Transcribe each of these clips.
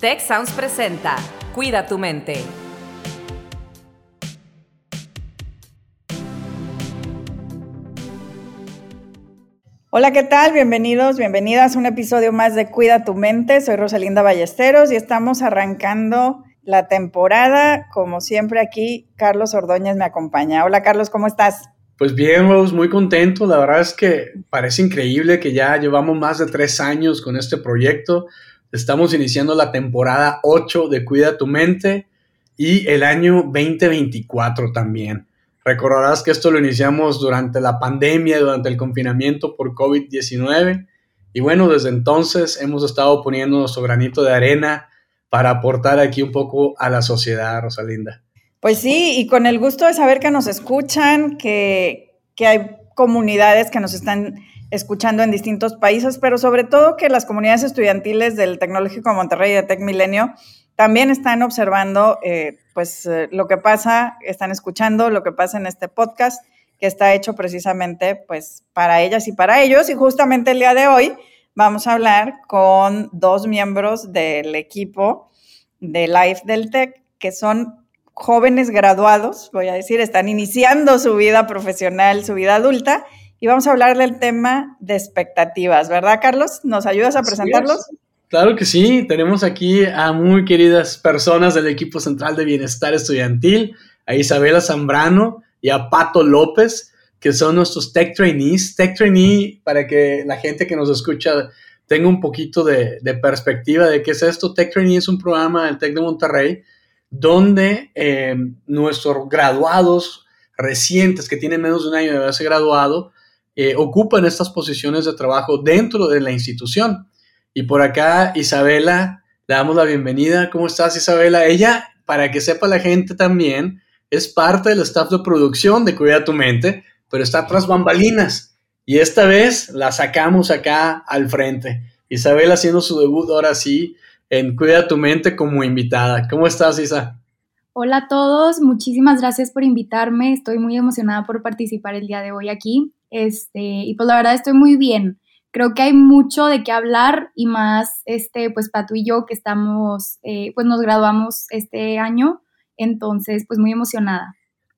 Tech Sounds presenta Cuida tu mente. Hola, ¿qué tal? Bienvenidos, bienvenidas a un episodio más de Cuida tu mente. Soy Rosalinda Ballesteros y estamos arrancando la temporada. Como siempre aquí, Carlos Ordóñez me acompaña. Hola, Carlos, ¿cómo estás? Pues bien, Rose, muy contento. La verdad es que parece increíble que ya llevamos más de tres años con este proyecto. Estamos iniciando la temporada 8 de Cuida tu mente y el año 2024 también. Recordarás que esto lo iniciamos durante la pandemia, durante el confinamiento por COVID-19. Y bueno, desde entonces hemos estado poniendo nuestro granito de arena para aportar aquí un poco a la sociedad, Rosalinda. Pues sí, y con el gusto de saber que nos escuchan, que, que hay comunidades que nos están escuchando en distintos países, pero sobre todo que las comunidades estudiantiles del Tecnológico Monterrey y de Tec Milenio también están observando eh, pues eh, lo que pasa, están escuchando lo que pasa en este podcast que está hecho precisamente pues para ellas y para ellos. Y justamente el día de hoy vamos a hablar con dos miembros del equipo de Life del Tech que son jóvenes graduados, voy a decir, están iniciando su vida profesional, su vida adulta y vamos a hablar del tema de expectativas, ¿verdad, Carlos? ¿Nos ayudas a presentarlos? Claro que sí, tenemos aquí a muy queridas personas del equipo central de bienestar estudiantil, a Isabela Zambrano y a Pato López, que son nuestros tech trainees. Tech trainee, para que la gente que nos escucha tenga un poquito de, perspectiva de qué es esto. Tech trainee es un programa del Tech de Monterrey donde eh, nuestros graduados recientes que tienen menos de un año de haberse graduado eh, ocupan estas posiciones de trabajo dentro de la institución. Y por acá, Isabela, le damos la bienvenida. ¿Cómo estás, Isabela? Ella, para que sepa la gente también, es parte del staff de producción de Cuida tu Mente, pero está tras bambalinas. Y esta vez la sacamos acá al frente. Isabela haciendo su debut ahora sí en Cuida tu Mente como invitada. ¿Cómo estás, Isa? Hola a todos, muchísimas gracias por invitarme. Estoy muy emocionada por participar el día de hoy aquí. Este, y pues la verdad estoy muy bien. Creo que hay mucho de qué hablar y más, este, pues Pato y yo que estamos, eh, pues nos graduamos este año, entonces pues muy emocionada.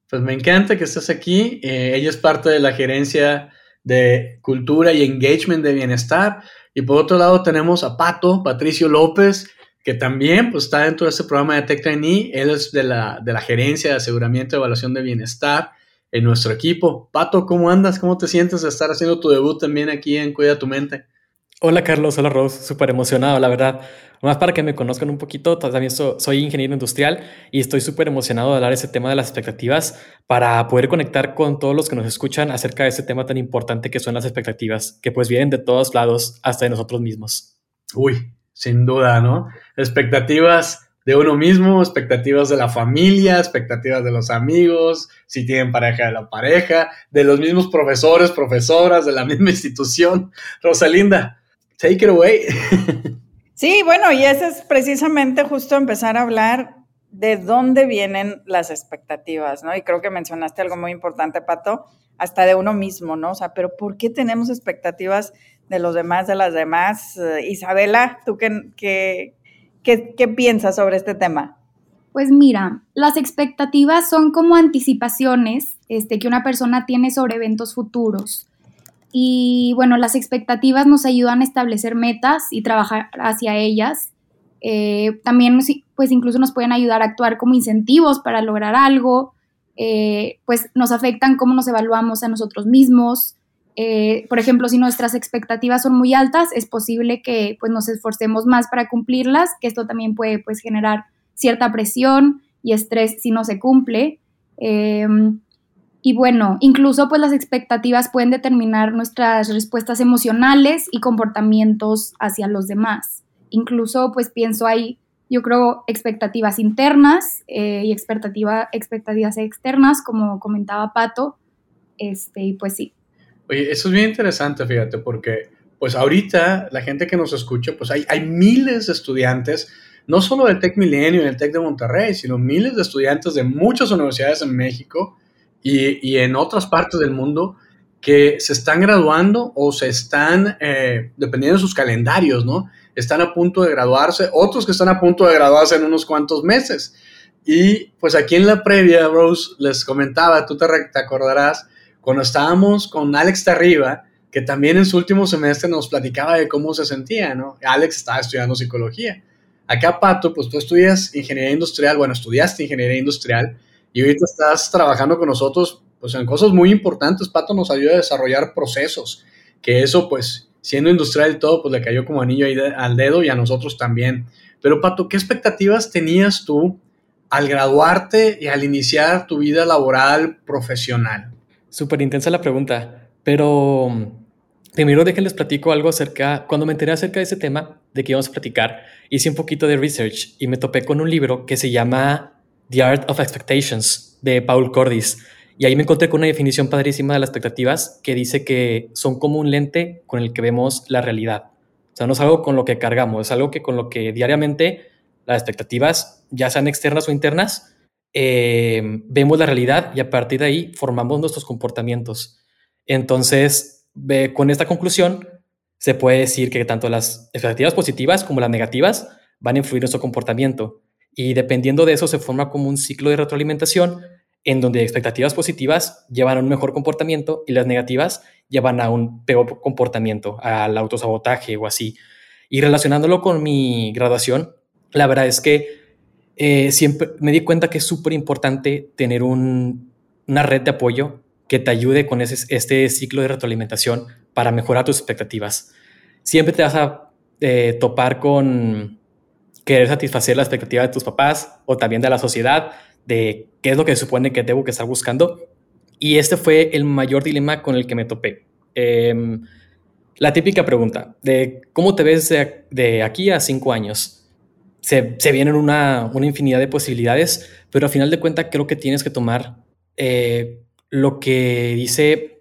Pues me encanta que estés aquí. Eh, ella es parte de la gerencia de cultura y engagement de bienestar. Y por otro lado tenemos a Pato, Patricio López, que también pues, está dentro de este programa de Tech Trainee. Él es de la, de la gerencia de aseguramiento y evaluación de bienestar en nuestro equipo. Pato, ¿cómo andas? ¿Cómo te sientes de estar haciendo tu debut también aquí en Cuida tu Mente? Hola Carlos, hola Rose, súper emocionado, la verdad. Más para que me conozcan un poquito, también soy ingeniero industrial y estoy súper emocionado de hablar ese tema de las expectativas para poder conectar con todos los que nos escuchan acerca de ese tema tan importante que son las expectativas, que pues vienen de todos lados, hasta de nosotros mismos. Uy, sin duda, ¿no? Expectativas de uno mismo, expectativas de la familia, expectativas de los amigos, si tienen pareja de la pareja, de los mismos profesores, profesoras, de la misma institución. Rosalinda, take it away. Sí, bueno, y ese es precisamente justo empezar a hablar de dónde vienen las expectativas, ¿no? Y creo que mencionaste algo muy importante, Pato, hasta de uno mismo, ¿no? O sea, pero ¿por qué tenemos expectativas de los demás, de las demás? Eh, Isabela, ¿tú qué, qué, ¿Qué, piensas sobre este tema? Pues mira, las expectativas son como anticipaciones este, que una persona tiene sobre eventos futuros. Y bueno, las expectativas nos ayudan a establecer metas y trabajar hacia ellas. Eh, también, pues incluso nos pueden ayudar a actuar como incentivos para lograr algo. Eh, pues nos afectan cómo nos evaluamos a nosotros mismos, eh, por ejemplo, si nuestras expectativas son muy altas, es posible que pues, nos esforcemos más para cumplirlas, que esto también puede pues, generar cierta presión y estrés si no se cumple. Y bueno, incluso pues las expectativas pueden determinar nuestras respuestas emocionales y comportamientos hacia los demás. Incluso pues pienso ahí, yo creo, expectativas internas eh, y expectativa, expectativas externas, como comentaba Pato. Este, y pues sí. Oye, eso es bien interesante, fíjate, porque pues ahorita la gente que nos escucha, pues hay, hay miles de estudiantes, no solo del Tec Milenio y del Tec de Monterrey, sino miles de estudiantes de muchas universidades en México y, en otras partes del mundo que se están graduando o se están, eh, dependiendo de sus calendarios, ¿no? Están a punto de graduarse, otros que están a punto de graduarse en unos cuantos meses. Y pues aquí en la previa, Rose, les comentaba, tú te, te acordarás, cuando estábamos con Alex Tarriba, que también en su último semestre nos platicaba de cómo se sentía, ¿no? Alex estaba estudiando psicología. Acá, Pato, pues tú estudias ingeniería industrial, bueno, estudiaste ingeniería industrial y ahorita estás trabajando con nosotros, pues en cosas muy importantes. Pato nos ayuda a desarrollar procesos, que eso, pues, siendo industrial y todo, pues le cayó como anillo ahí al dedo y a nosotros también. Pero, Pato, ¿qué expectativas tenías tú al graduarte y al iniciar tu vida laboral profesional? Súper intensa la pregunta, pero primero déjenles platico algo acerca, cuando me enteré acerca de ese tema, de que íbamos a platicar, hice un poquito de research y me topé con un libro que se llama The Art of Expectations de Paul Cordis. Y ahí me encontré con una definición padrísima de las expectativas que dice que son como un lente con el que vemos la realidad. O sea, no es algo con lo que cargamos, es algo que con lo que diariamente las expectativas, ya sean externas o internas, eh, vemos la realidad y a partir de ahí formamos nuestros comportamientos. Entonces, con esta conclusión, se puede decir que tanto las expectativas positivas como las negativas van a influir en nuestro comportamiento. Y dependiendo de eso, se forma como un ciclo de retroalimentación en donde expectativas positivas llevan a un mejor comportamiento y las negativas llevan a un peor comportamiento, al autosabotaje o así. Y relacionándolo con mi graduación, la verdad es que eh, siempre me di cuenta que es súper importante tener una red de apoyo que te ayude con ese, este ciclo de retroalimentación para mejorar tus expectativas. Siempre te vas a eh, topar con querer satisfacer la expectativa de tus papás o también de la sociedad, de qué es lo que se supone que debo que estar buscando. Y este fue el mayor dilema con el que me topé. Em, la típica pregunta de cómo te ves de, aquí a cinco años. Se, se vienen una, una, infinidad de posibilidades, pero al final de cuentas creo que tienes que tomar eh, lo que dice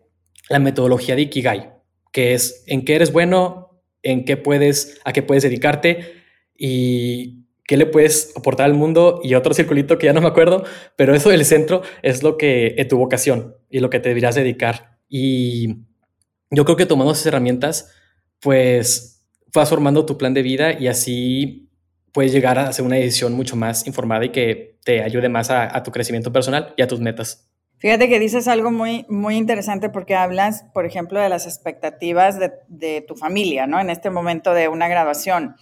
la metodología de Ikigai, que es en qué eres bueno, en qué puedes, a qué puedes dedicarte y qué le puedes aportar al mundo y otro circulito que ya no me acuerdo, pero eso del centro es lo que es tu vocación y lo que te deberías dedicar. Y yo creo que tomando esas herramientas, pues vas formando tu plan de vida y así puedes llegar a hacer una decisión mucho más informada y que te ayude más a, tu crecimiento personal y a tus metas. Fíjate que dices algo muy, muy interesante porque hablas, por ejemplo, de las expectativas de, tu familia, ¿no? En este momento de una graduación,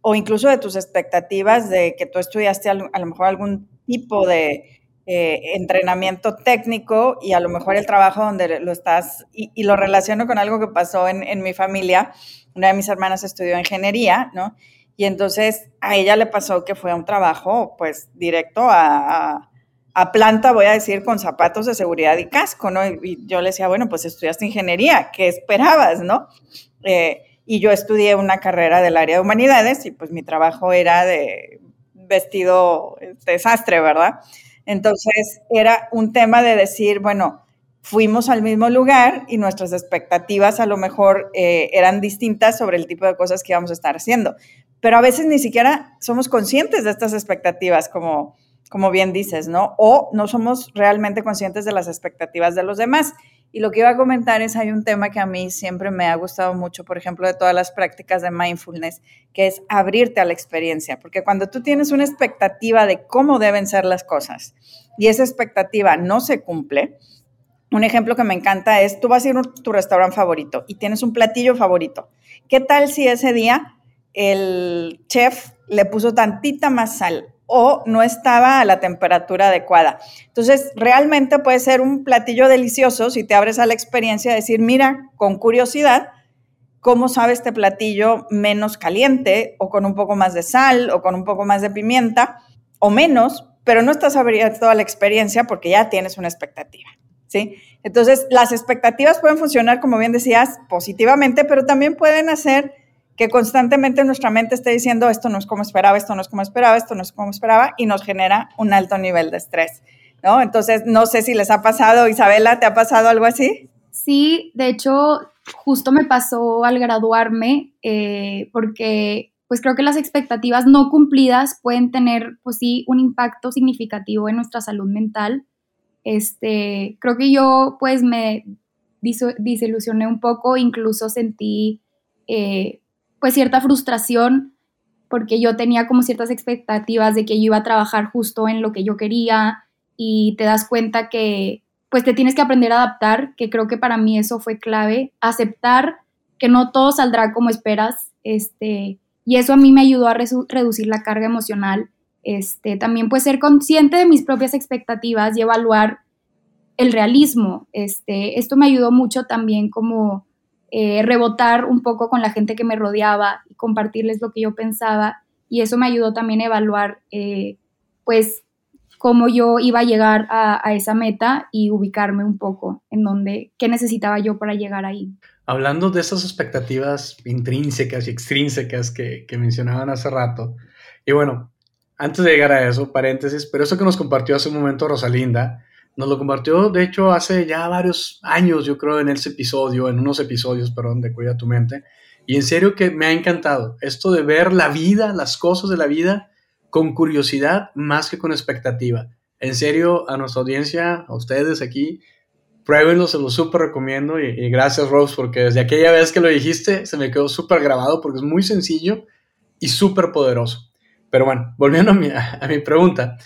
o incluso de tus expectativas de que tú estudiaste a lo, mejor algún tipo de eh, entrenamiento técnico y a lo mejor el trabajo donde lo estás, y, lo relaciono con algo que pasó en, mi familia. Una de mis hermanas estudió ingeniería, ¿no? Y entonces a ella le pasó que fue un trabajo, pues, directo a a planta, voy a decir, con zapatos de seguridad y casco, ¿no? Y, yo le decía, bueno, pues estudiaste ingeniería, ¿qué esperabas, no? Eh, y yo estudié una carrera del área de humanidades y pues mi trabajo era de vestido desastre, ¿verdad? Entonces era un tema de decir, bueno, fuimos al mismo lugar y nuestras expectativas a lo mejor eh, eran distintas sobre el tipo de cosas que íbamos a estar haciendo, pero a veces ni siquiera somos conscientes de estas expectativas como como bien dices, ¿no? O no somos realmente conscientes de las expectativas de los demás. Y lo que iba a comentar es, hay un tema que a mí siempre me ha gustado mucho, por ejemplo, de todas las prácticas de mindfulness, que es abrirte a la experiencia, porque cuando tú tienes una expectativa de cómo deben ser las cosas y esa expectativa no se cumple, un ejemplo que me encanta es, tú vas a ir a tu restaurante favorito y tienes un platillo favorito. ¿Qué tal si ese día el chef le puso tantita más sal o no estaba a la temperatura adecuada. Entonces, realmente puede ser un platillo delicioso si te abres a la experiencia de decir, mira, con curiosidad, ¿cómo sabe este platillo menos caliente o con un poco más de sal o con un poco más de pimienta o menos? Pero no estás abriendo toda la experiencia porque ya tienes una expectativa, ¿sí? Entonces, las expectativas pueden funcionar, como bien decías, positivamente, pero también pueden hacer que constantemente nuestra mente esté diciendo esto no es como esperaba, esto no es como esperaba, esto no es como esperaba y nos genera un alto nivel de estrés, ¿no? Entonces, no sé si les ha pasado, Isabela, ¿te ha pasado algo así? Sí, de hecho, justo me pasó al graduarme eh, porque pues creo que las expectativas no cumplidas pueden tener, pues sí, un impacto significativo en nuestra salud mental. Este, creo que yo pues me desilusioné un poco, incluso sentí eh, pues cierta frustración porque yo tenía como ciertas expectativas de que yo iba a trabajar justo en lo que yo quería y te das cuenta que pues te tienes que aprender a adaptar, que creo que para mí eso fue clave, aceptar que no todo saldrá como esperas, este, y eso a mí me ayudó a reducir la carga emocional, este, también pues ser consciente de mis propias expectativas y evaluar el realismo, este, esto me ayudó mucho también como eh, rebotar un poco con la gente que me rodeaba y compartirles lo que yo pensaba, y eso me ayudó también a evaluar, eh, pues, cómo yo iba a llegar a, esa meta y ubicarme un poco en donde, qué necesitaba yo para llegar ahí. Hablando de esas expectativas intrínsecas y extrínsecas que, que mencionaban hace rato, y bueno, antes de llegar a eso, paréntesis, pero eso que nos compartió hace un momento Rosalinda, nos lo compartió, de hecho, hace ya varios años, yo creo, en ese episodio, en unos episodios, perdón, de Cuida tu mente. Y en serio que me ha encantado esto de ver la vida, las cosas de la vida con curiosidad más que con expectativa. En serio, a nuestra audiencia, a ustedes aquí, pruébenlo, se lo súper recomiendo y, gracias Rose porque desde aquella vez que lo dijiste se me quedó súper grabado porque es muy sencillo y súper poderoso. Pero bueno, volviendo a mi, a, mi pregunta,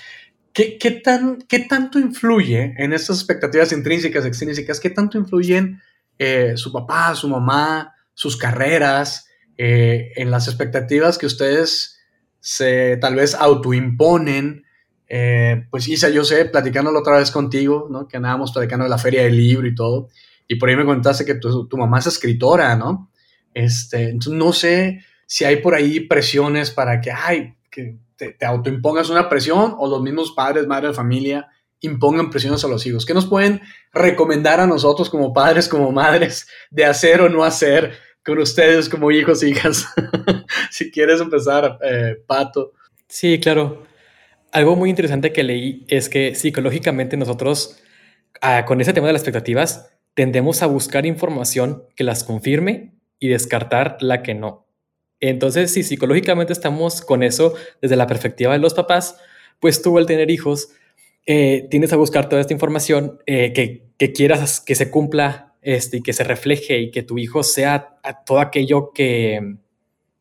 ¿qué, ¿qué, tan, ¿qué tanto influye en estas expectativas intrínsecas, extrínsecas, qué tanto influyen eh, su papá, su mamá, sus carreras, eh, en las expectativas que ustedes se tal vez autoimponen. Eh, pues Isa, yo sé, platicándolo otra vez contigo, ¿no? Que andábamos platicando de la feria del libro y todo. Y por ahí me contaste que tu, mamá es escritora, ¿no? Este, entonces no sé si hay por ahí presiones para que, ay, que te, te autoimpongas una presión o los mismos padres, madres de familia impongan presiones a los hijos. ¿Qué nos pueden recomendar a nosotros como padres, como madres, de hacer o no hacer con ustedes como hijos e hijas. si quieres empezar, eh, Pato. Sí, claro. Algo muy interesante que leí es que psicológicamente nosotros, ah, con ese tema de las expectativas, tendemos a buscar información que las confirme y descartar la que no. Entonces, si psicológicamente estamos con eso desde la perspectiva de los papás, pues tú al tener hijos, eh, tienes a buscar toda esta información eh, que, que quieras que se cumpla este, y que se refleje y que tu hijo sea todo aquello que,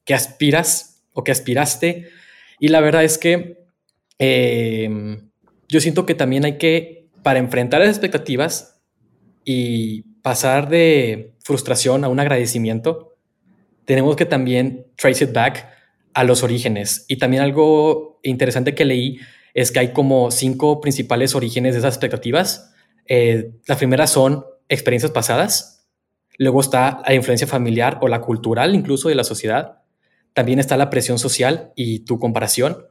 que aspiras o que aspiraste. Y la verdad es que em, yo siento que también hay que, para enfrentar las expectativas y pasar de frustración a un agradecimiento, tenemos que también trace it back a los orígenes. Y también algo interesante que leí es que hay como cinco principales orígenes de esas expectativas. Eh, las primeras son experiencias pasadas. Luego está la influencia familiar o la cultural incluso de la sociedad. También está la presión social y tu comparación,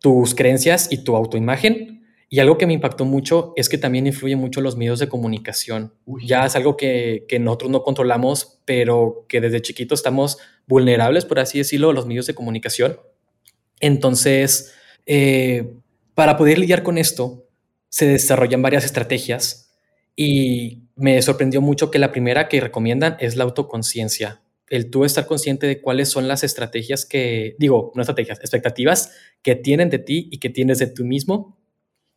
tus creencias y tu autoimagen. Y algo que me impactó mucho es que también influye mucho los medios de comunicación. Ya es algo que, nosotros no controlamos, pero que desde chiquito estamos vulnerables, por así decirlo, a los medios de comunicación. Entonces, eh, para poder lidiar con esto, se desarrollan varias estrategias y me sorprendió mucho que la primera que recomiendan es la autoconciencia. El tú estar consciente de cuáles son las estrategias que, digo, no estrategias, expectativas que tienen de ti y que tienes de tú mismo.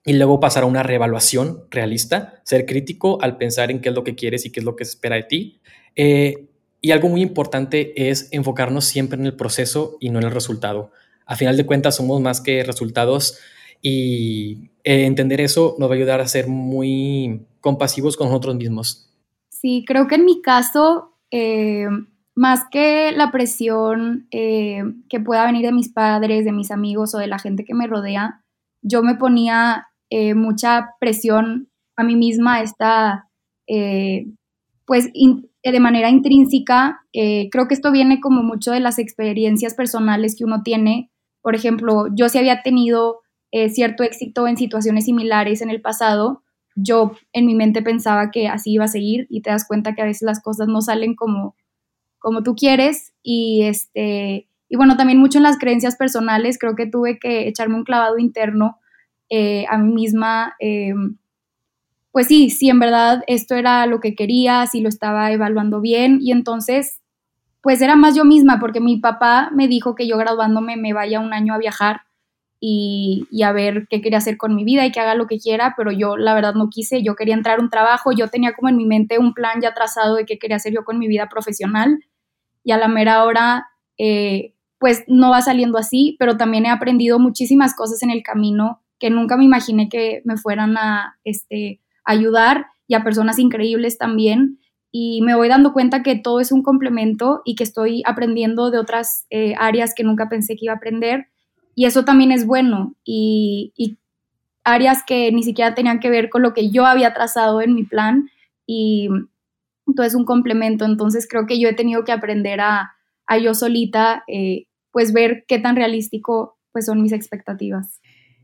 Y luego pasar a una reevaluación realista, ser crítico al pensar en qué es lo que quieres y qué es lo que se espera de ti. Eh, y algo muy importante es enfocarnos siempre en el proceso y no en el resultado. A final de cuentas, somos más que resultados y eh, entender eso nos va a ayudar a ser muy compasivos con nosotros mismos. Sí, creo que en mi caso, eh, más que la presión que pueda venir de mis padres, de mis amigos o de la gente que me rodea, yo me ponía mucha presión a mí misma, esta, pues de manera intrínseca. creo que esto viene como mucho de las experiencias personales que uno tiene. Por ejemplo, yo sí había tenido eh, cierto éxito en situaciones similares en el pasado, yo en mi mente pensaba que así iba a seguir y te das cuenta que a veces las cosas no salen como, como tú quieres y este y bueno también mucho en las creencias personales creo que tuve que echarme un clavado interno eh, a mí misma eh, pues sí sí en verdad esto era lo que quería si lo estaba evaluando bien y entonces pues era más yo misma porque mi papá me dijo que yo graduándome me vaya un año a viajar y, y, a ver qué quería hacer con mi vida y que haga lo que quiera, pero yo la verdad no quise, yo quería entrar a un trabajo, yo tenía como en mi mente un plan ya trazado de qué quería hacer yo con mi vida profesional y a la mera hora eh, pues no va saliendo así, pero también he aprendido muchísimas cosas en el camino que nunca me imaginé que me fueran a este, ayudar y a personas increíbles también. Y me voy dando cuenta que todo es un complemento y que estoy aprendiendo de otras eh, áreas que nunca pensé que iba a aprender y eso también es bueno. Y, áreas que ni siquiera tenían que ver con lo que yo había trazado en mi plan y todo es un complemento. Entonces creo que yo he tenido que aprender a, yo solita, eh, pues ver qué tan realístico pues son mis expectativas.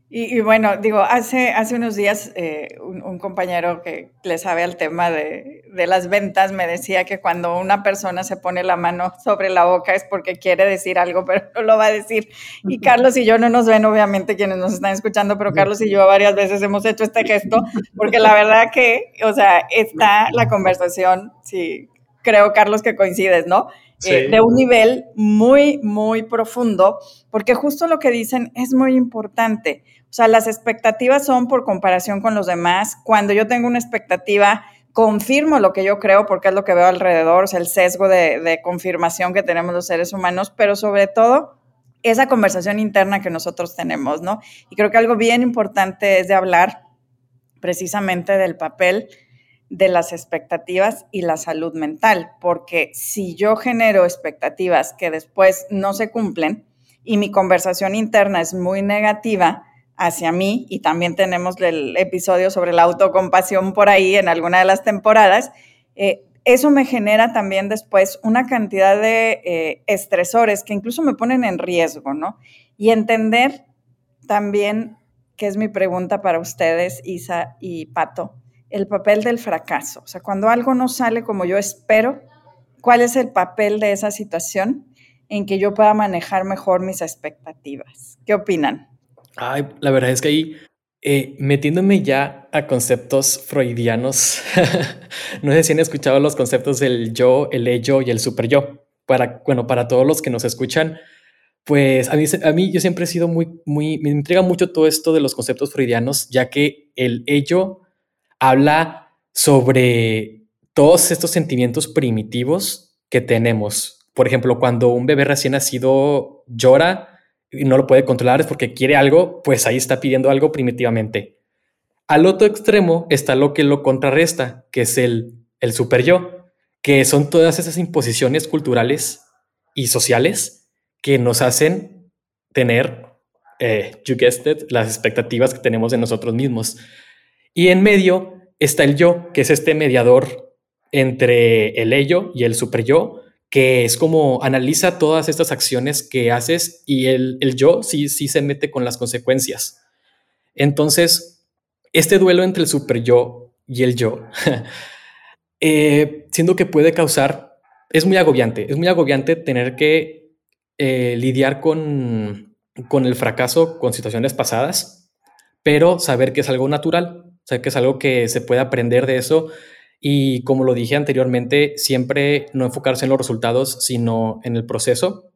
Y, bueno, digo, hace, hace unos días eh, un, compañero que le sabe al tema de, de, las ventas me decía que cuando una persona se pone la mano sobre la boca es porque quiere decir algo, pero no lo va a decir. Y Carlos y yo no nos ven, obviamente, quienes nos están escuchando, pero Carlos y yo varias veces hemos hecho este gesto, porque la verdad que, o sea, está la conversación, sí, creo, Carlos, que coincides, ¿no? Eh, de un nivel muy, muy profundo, porque justo lo que dicen es muy importante. O sea, las expectativas son por comparación con los demás. Cuando yo tengo una expectativa, confirmo lo que yo creo porque es lo que veo alrededor, o sea, el sesgo de, de confirmación que tenemos los seres humanos, pero sobre todo esa conversación interna que nosotros tenemos, ¿no? Y creo que algo bien importante es de hablar precisamente del papel de las expectativas y la salud mental, porque si yo genero expectativas que después no se cumplen y mi conversación interna es muy negativa hacia mí, y también tenemos el episodio sobre la autocompasión por ahí en alguna de las temporadas, eh, eso me genera también después una cantidad de eh, estresores que incluso me ponen en riesgo, ¿no? Y entender también, que es mi pregunta para ustedes, Isa y Pato, el papel del fracaso. O sea, cuando algo no sale como yo espero, ¿cuál es el papel de esa situación en que yo pueda manejar mejor mis expectativas? ¿Qué opinan? Ay, la verdad es que ahí, eh, metiéndome ya a conceptos freudianos, no sé si han escuchado los conceptos del yo, el ello y el super yo. Para, bueno, para todos los que nos escuchan, pues a mí, a mí yo siempre he sido muy, muy, me intriga mucho todo esto de los conceptos freudianos, ya que el ello habla sobre todos estos sentimientos primitivos que tenemos. Por ejemplo, cuando un bebé recién nacido llora y no lo puede controlar es porque quiere algo, pues ahí está pidiendo algo primitivamente. Al otro extremo está lo que lo contrarresta, que es el, el super yo, que son todas esas imposiciones culturales y sociales que nos hacen tener, eh, you guessed it, las expectativas que tenemos de nosotros mismos. Y en medio está el yo, que es este mediador entre el ello y el super yo, que es como analiza todas estas acciones que haces y el, yo sí, sí se mete con las consecuencias. Entonces, este duelo entre el super yo y el yo, eh, siendo que puede causar, es muy agobiante, es muy agobiante tener que eh, lidiar con, con el fracaso, con situaciones pasadas, pero saber que es algo natural, o sea, que es algo que se puede aprender de eso y como lo dije anteriormente, siempre no enfocarse en los resultados, sino en el proceso.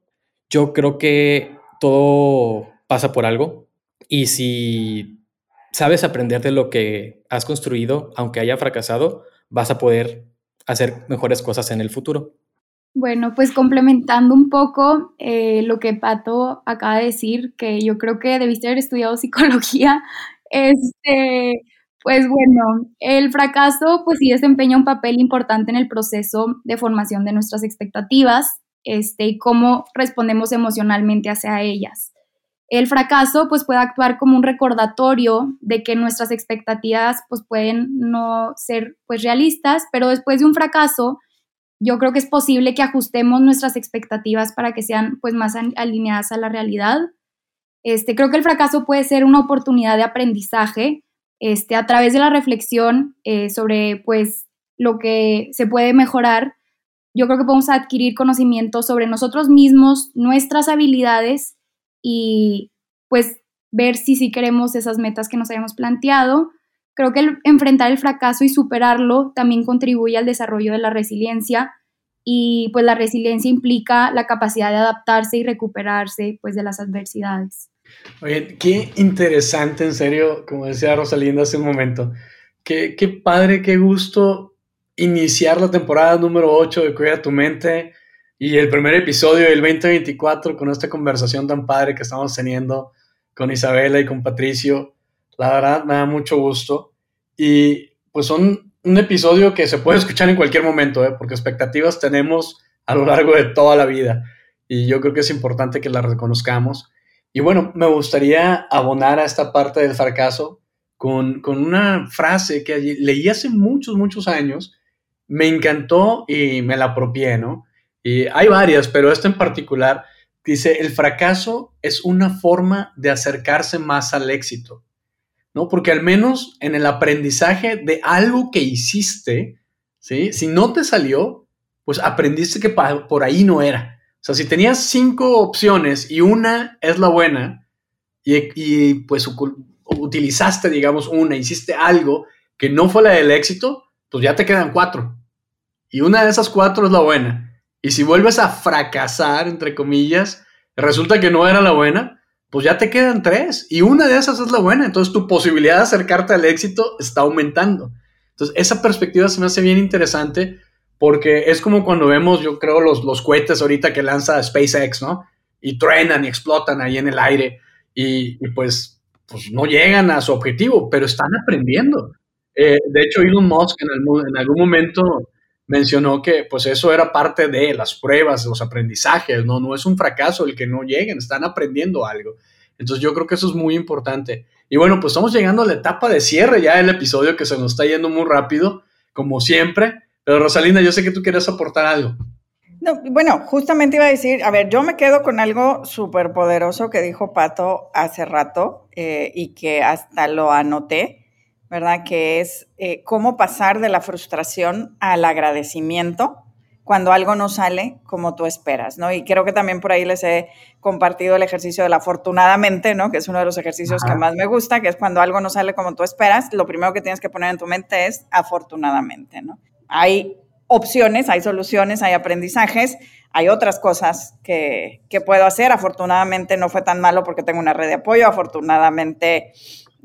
Yo creo que todo pasa por algo y si sabes aprender de lo que has construido, aunque haya fracasado, vas a poder hacer mejores cosas en el futuro. Bueno, pues complementando un poco eh, lo que Pato acaba de decir, que yo creo que debiste haber estudiado psicología, este, pues bueno, el fracaso pues sí desempeña un papel importante en el proceso de formación de nuestras expectativas este, y cómo respondemos emocionalmente hacia ellas. El fracaso pues puede actuar como un recordatorio de que nuestras expectativas pues pueden no ser pues realistas, pero después de un fracaso yo creo que es posible que ajustemos nuestras expectativas para que sean pues más alineadas a la realidad. Este, creo que el fracaso puede ser una oportunidad de aprendizaje este, a través de la reflexión eh, sobre pues lo que se puede mejorar, yo creo que podemos adquirir conocimiento sobre nosotros mismos, nuestras habilidades y pues ver si sí queremos esas metas que nos hayamos planteado. Creo que enfrentar el fracaso y superarlo también contribuye al desarrollo de la resiliencia y pues la resiliencia implica la capacidad de adaptarse y recuperarse pues de las adversidades. Oye, qué interesante, en serio, como decía Rosalinda hace un momento. Qué, qué padre, qué gusto iniciar la temporada número 8 de Cuida tu Mente y el primer episodio del 2024 con esta conversación tan padre que estamos teniendo con Isabela y con Patricio. La verdad, me da mucho gusto. Y pues son un episodio que se puede escuchar en cualquier momento, ¿eh? porque expectativas tenemos a lo largo de toda la vida. Y yo creo que es importante que las reconozcamos. Y bueno, me gustaría abonar a esta parte del fracaso con, con una frase que leí hace muchos, muchos años. Me encantó y me la apropié, ¿no? Y hay varias, pero esta en particular dice, el fracaso es una forma de acercarse más al éxito, ¿no? Porque al menos en el aprendizaje de algo que hiciste, ¿sí? Si no te salió, pues aprendiste que por ahí no era. O sea, si tenías cinco opciones y una es la buena y, pues utilizaste, digamos, una, hiciste algo que no fue la del éxito, pues ya te quedan cuatro. Y una de esas cuatro es la buena. Y si vuelves a fracasar, entre comillas, resulta que no era la buena, pues ya te quedan tres. Y una de esas es la buena. Entonces tu posibilidad de acercarte al éxito está aumentando. Entonces esa perspectiva se me hace bien interesante porque es como cuando vemos, yo creo, los, los cohetes ahorita que lanza SpaceX, ¿no? Y truenan y explotan ahí en el aire y, pues, pues no llegan a su objetivo, pero están aprendiendo. Eh, de hecho, Elon Musk en, en, algún momento mencionó que pues eso era parte de las pruebas, los aprendizajes, ¿no? No es un fracaso el que no lleguen, están aprendiendo algo. Entonces yo creo que eso es muy importante. Y bueno, pues estamos llegando a la etapa de cierre ya del episodio que se nos está yendo muy rápido, como siempre. Pero Rosalinda, yo sé que tú quieres aportar algo. No, bueno, justamente iba a decir, a ver, yo me quedo con algo súper poderoso que dijo Pato hace rato eh, y que hasta lo anoté, ¿verdad? Que es eh, cómo pasar de la frustración al agradecimiento cuando algo no sale como tú esperas, ¿no? Y creo que también por ahí les he compartido el ejercicio del afortunadamente, ¿no? Que es uno de los ejercicios que más me gusta, que es cuando algo no sale como tú esperas, lo primero que tienes que poner en tu mente es afortunadamente, ¿no? Hay opciones, hay soluciones, hay aprendizajes, hay otras cosas que, puedo hacer. Afortunadamente no fue tan malo porque tengo una red de apoyo, afortunadamente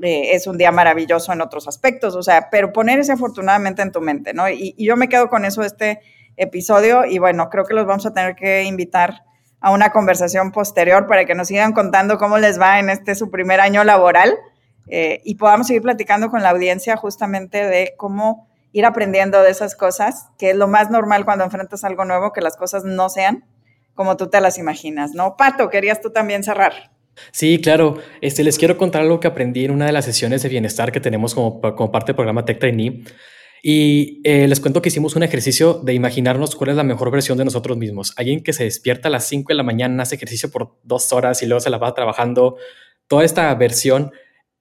eh, es un día maravilloso en otros aspectos, o sea, pero poner ese afortunadamente en tu mente, ¿no? Y, y, yo me quedo con eso este episodio y bueno, creo que los vamos a tener que invitar a una conversación posterior para que nos sigan contando cómo les va en este su primer año laboral eh, y podamos seguir platicando con la audiencia justamente de cómo ir aprendiendo de esas cosas, que es lo más normal cuando enfrentas algo nuevo, que las cosas no sean como tú te las imaginas, ¿no? Pato, querías tú también cerrar. Sí, claro. Este, les quiero contar algo que aprendí en una de las sesiones de bienestar que tenemos como, como parte del programa Tech Trainee. Y eh, les cuento que hicimos un ejercicio de imaginarnos cuál es la mejor versión de nosotros mismos. Alguien que se despierta a las 5 de la mañana, hace ejercicio por dos horas y luego se la va trabajando. Toda esta versión,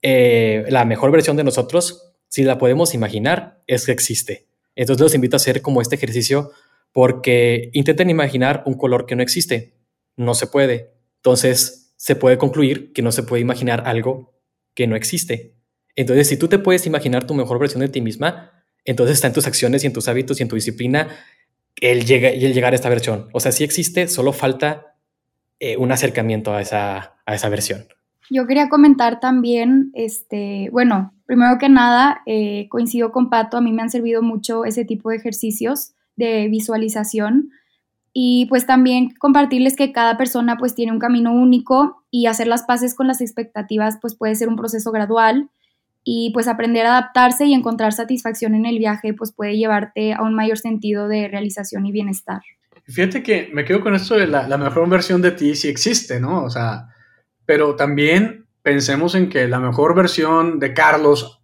eh, la mejor versión de nosotros, si la podemos imaginar, es que existe. Entonces los invito a hacer como este ejercicio porque intenten imaginar un color que no existe. No se puede. Entonces se puede concluir que no se puede imaginar algo que no existe. Entonces, si tú te puedes imaginar tu mejor versión de ti misma, entonces está en tus acciones y en tus hábitos y en tu disciplina el, llega, el llegar a esta versión. O sea, si existe, solo falta eh, un acercamiento a esa, a esa versión. Yo quería comentar también, este, bueno, primero que nada, eh, coincido con Pato, a mí me han servido mucho ese tipo de ejercicios de visualización y pues también compartirles que cada persona pues tiene un camino único y hacer las paces con las expectativas pues puede ser un proceso gradual y pues aprender a adaptarse y encontrar satisfacción en el viaje pues puede llevarte a un mayor sentido de realización y bienestar. Fíjate que me quedo con esto de la, la mejor versión de ti si existe, ¿no? O sea, pero también pensemos en que la mejor versión de Carlos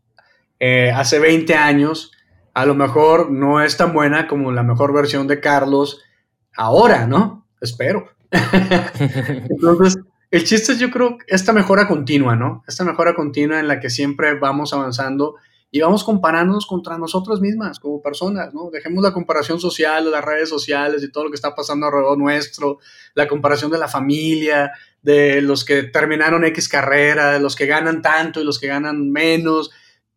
eh, hace 20 años a lo mejor no es tan buena como la mejor versión de Carlos ahora, ¿no? Espero. Entonces, el chiste es yo creo esta mejora continua, ¿no? Esta mejora continua en la que siempre vamos avanzando y vamos comparándonos contra nosotras mismas como personas, ¿no? Dejemos la comparación social, las redes sociales y todo lo que está pasando alrededor nuestro, la comparación de la familia, de los que terminaron X carrera, de los que ganan tanto y los que ganan menos.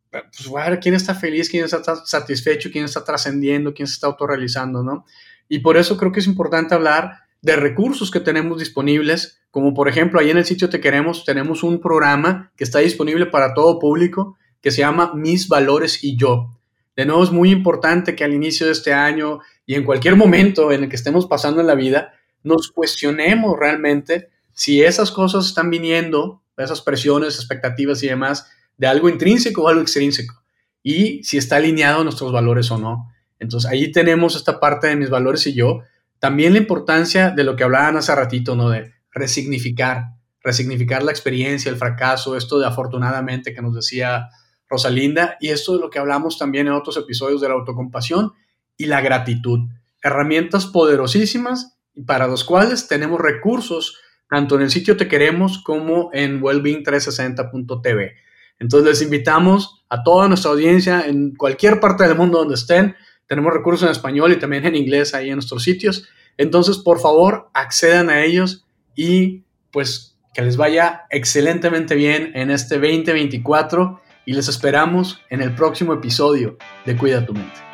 Pues ver quién está feliz, quién está satisfecho, quién está trascendiendo, quién se está autorrealizando, ¿no? Y por eso creo que es importante hablar de recursos que tenemos disponibles, como por ejemplo ahí en el sitio Te Queremos tenemos un programa que está disponible para todo público que se llama Mis Valores y Yo. De nuevo es muy importante que al inicio de este año y en cualquier momento en el que estemos pasando en la vida, nos cuestionemos realmente si esas cosas están viniendo, esas presiones, expectativas y demás, de algo intrínseco o algo extrínseco, y si está alineado a nuestros valores o no. Entonces ahí tenemos esta parte de mis valores y yo, también la importancia de lo que hablaban hace ratito, ¿no? De resignificar, resignificar la experiencia, el fracaso, esto de afortunadamente que nos decía Rosalinda, y esto de lo que hablamos también en otros episodios de la autocompasión y la gratitud. Herramientas poderosísimas para los cuales tenemos recursos tanto en el sitio Te Queremos como en wellbeing360.tv. Entonces les invitamos a toda nuestra audiencia en cualquier parte del mundo donde estén tenemos recursos en español y también en inglés ahí en nuestros sitios. Entonces, por favor, accedan a ellos y pues que les vaya excelentemente bien en este 2024 y les esperamos en el próximo episodio de Cuida tu mente.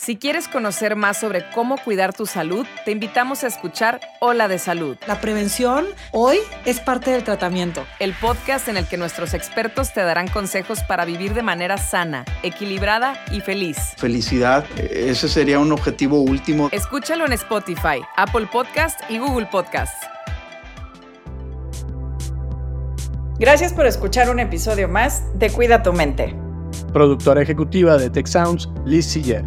Si quieres conocer más sobre cómo cuidar tu salud, te invitamos a escuchar Hola de Salud. La prevención hoy es parte del tratamiento. El podcast en el que nuestros expertos te darán consejos para vivir de manera sana, equilibrada y feliz. Felicidad, ese sería un objetivo último. Escúchalo en Spotify, Apple Podcast y Google Podcast. Gracias por escuchar un episodio más de Cuida tu mente. Productora ejecutiva de Tech Sounds, Liz Siller.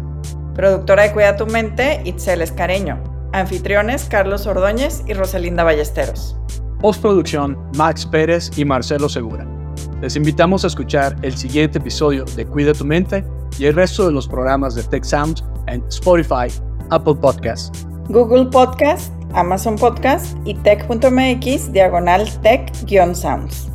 Productora de Cuida tu Mente, Itzel Escareño. Anfitriones, Carlos Ordóñez y Rosalinda Ballesteros. Postproducción, Max Pérez y Marcelo Segura. Les invitamos a escuchar el siguiente episodio de Cuida tu Mente y el resto de los programas de Tech Sounds en Spotify, Apple Podcasts, Google Podcast, Amazon Podcast y tech.mx diagonal tech-sounds.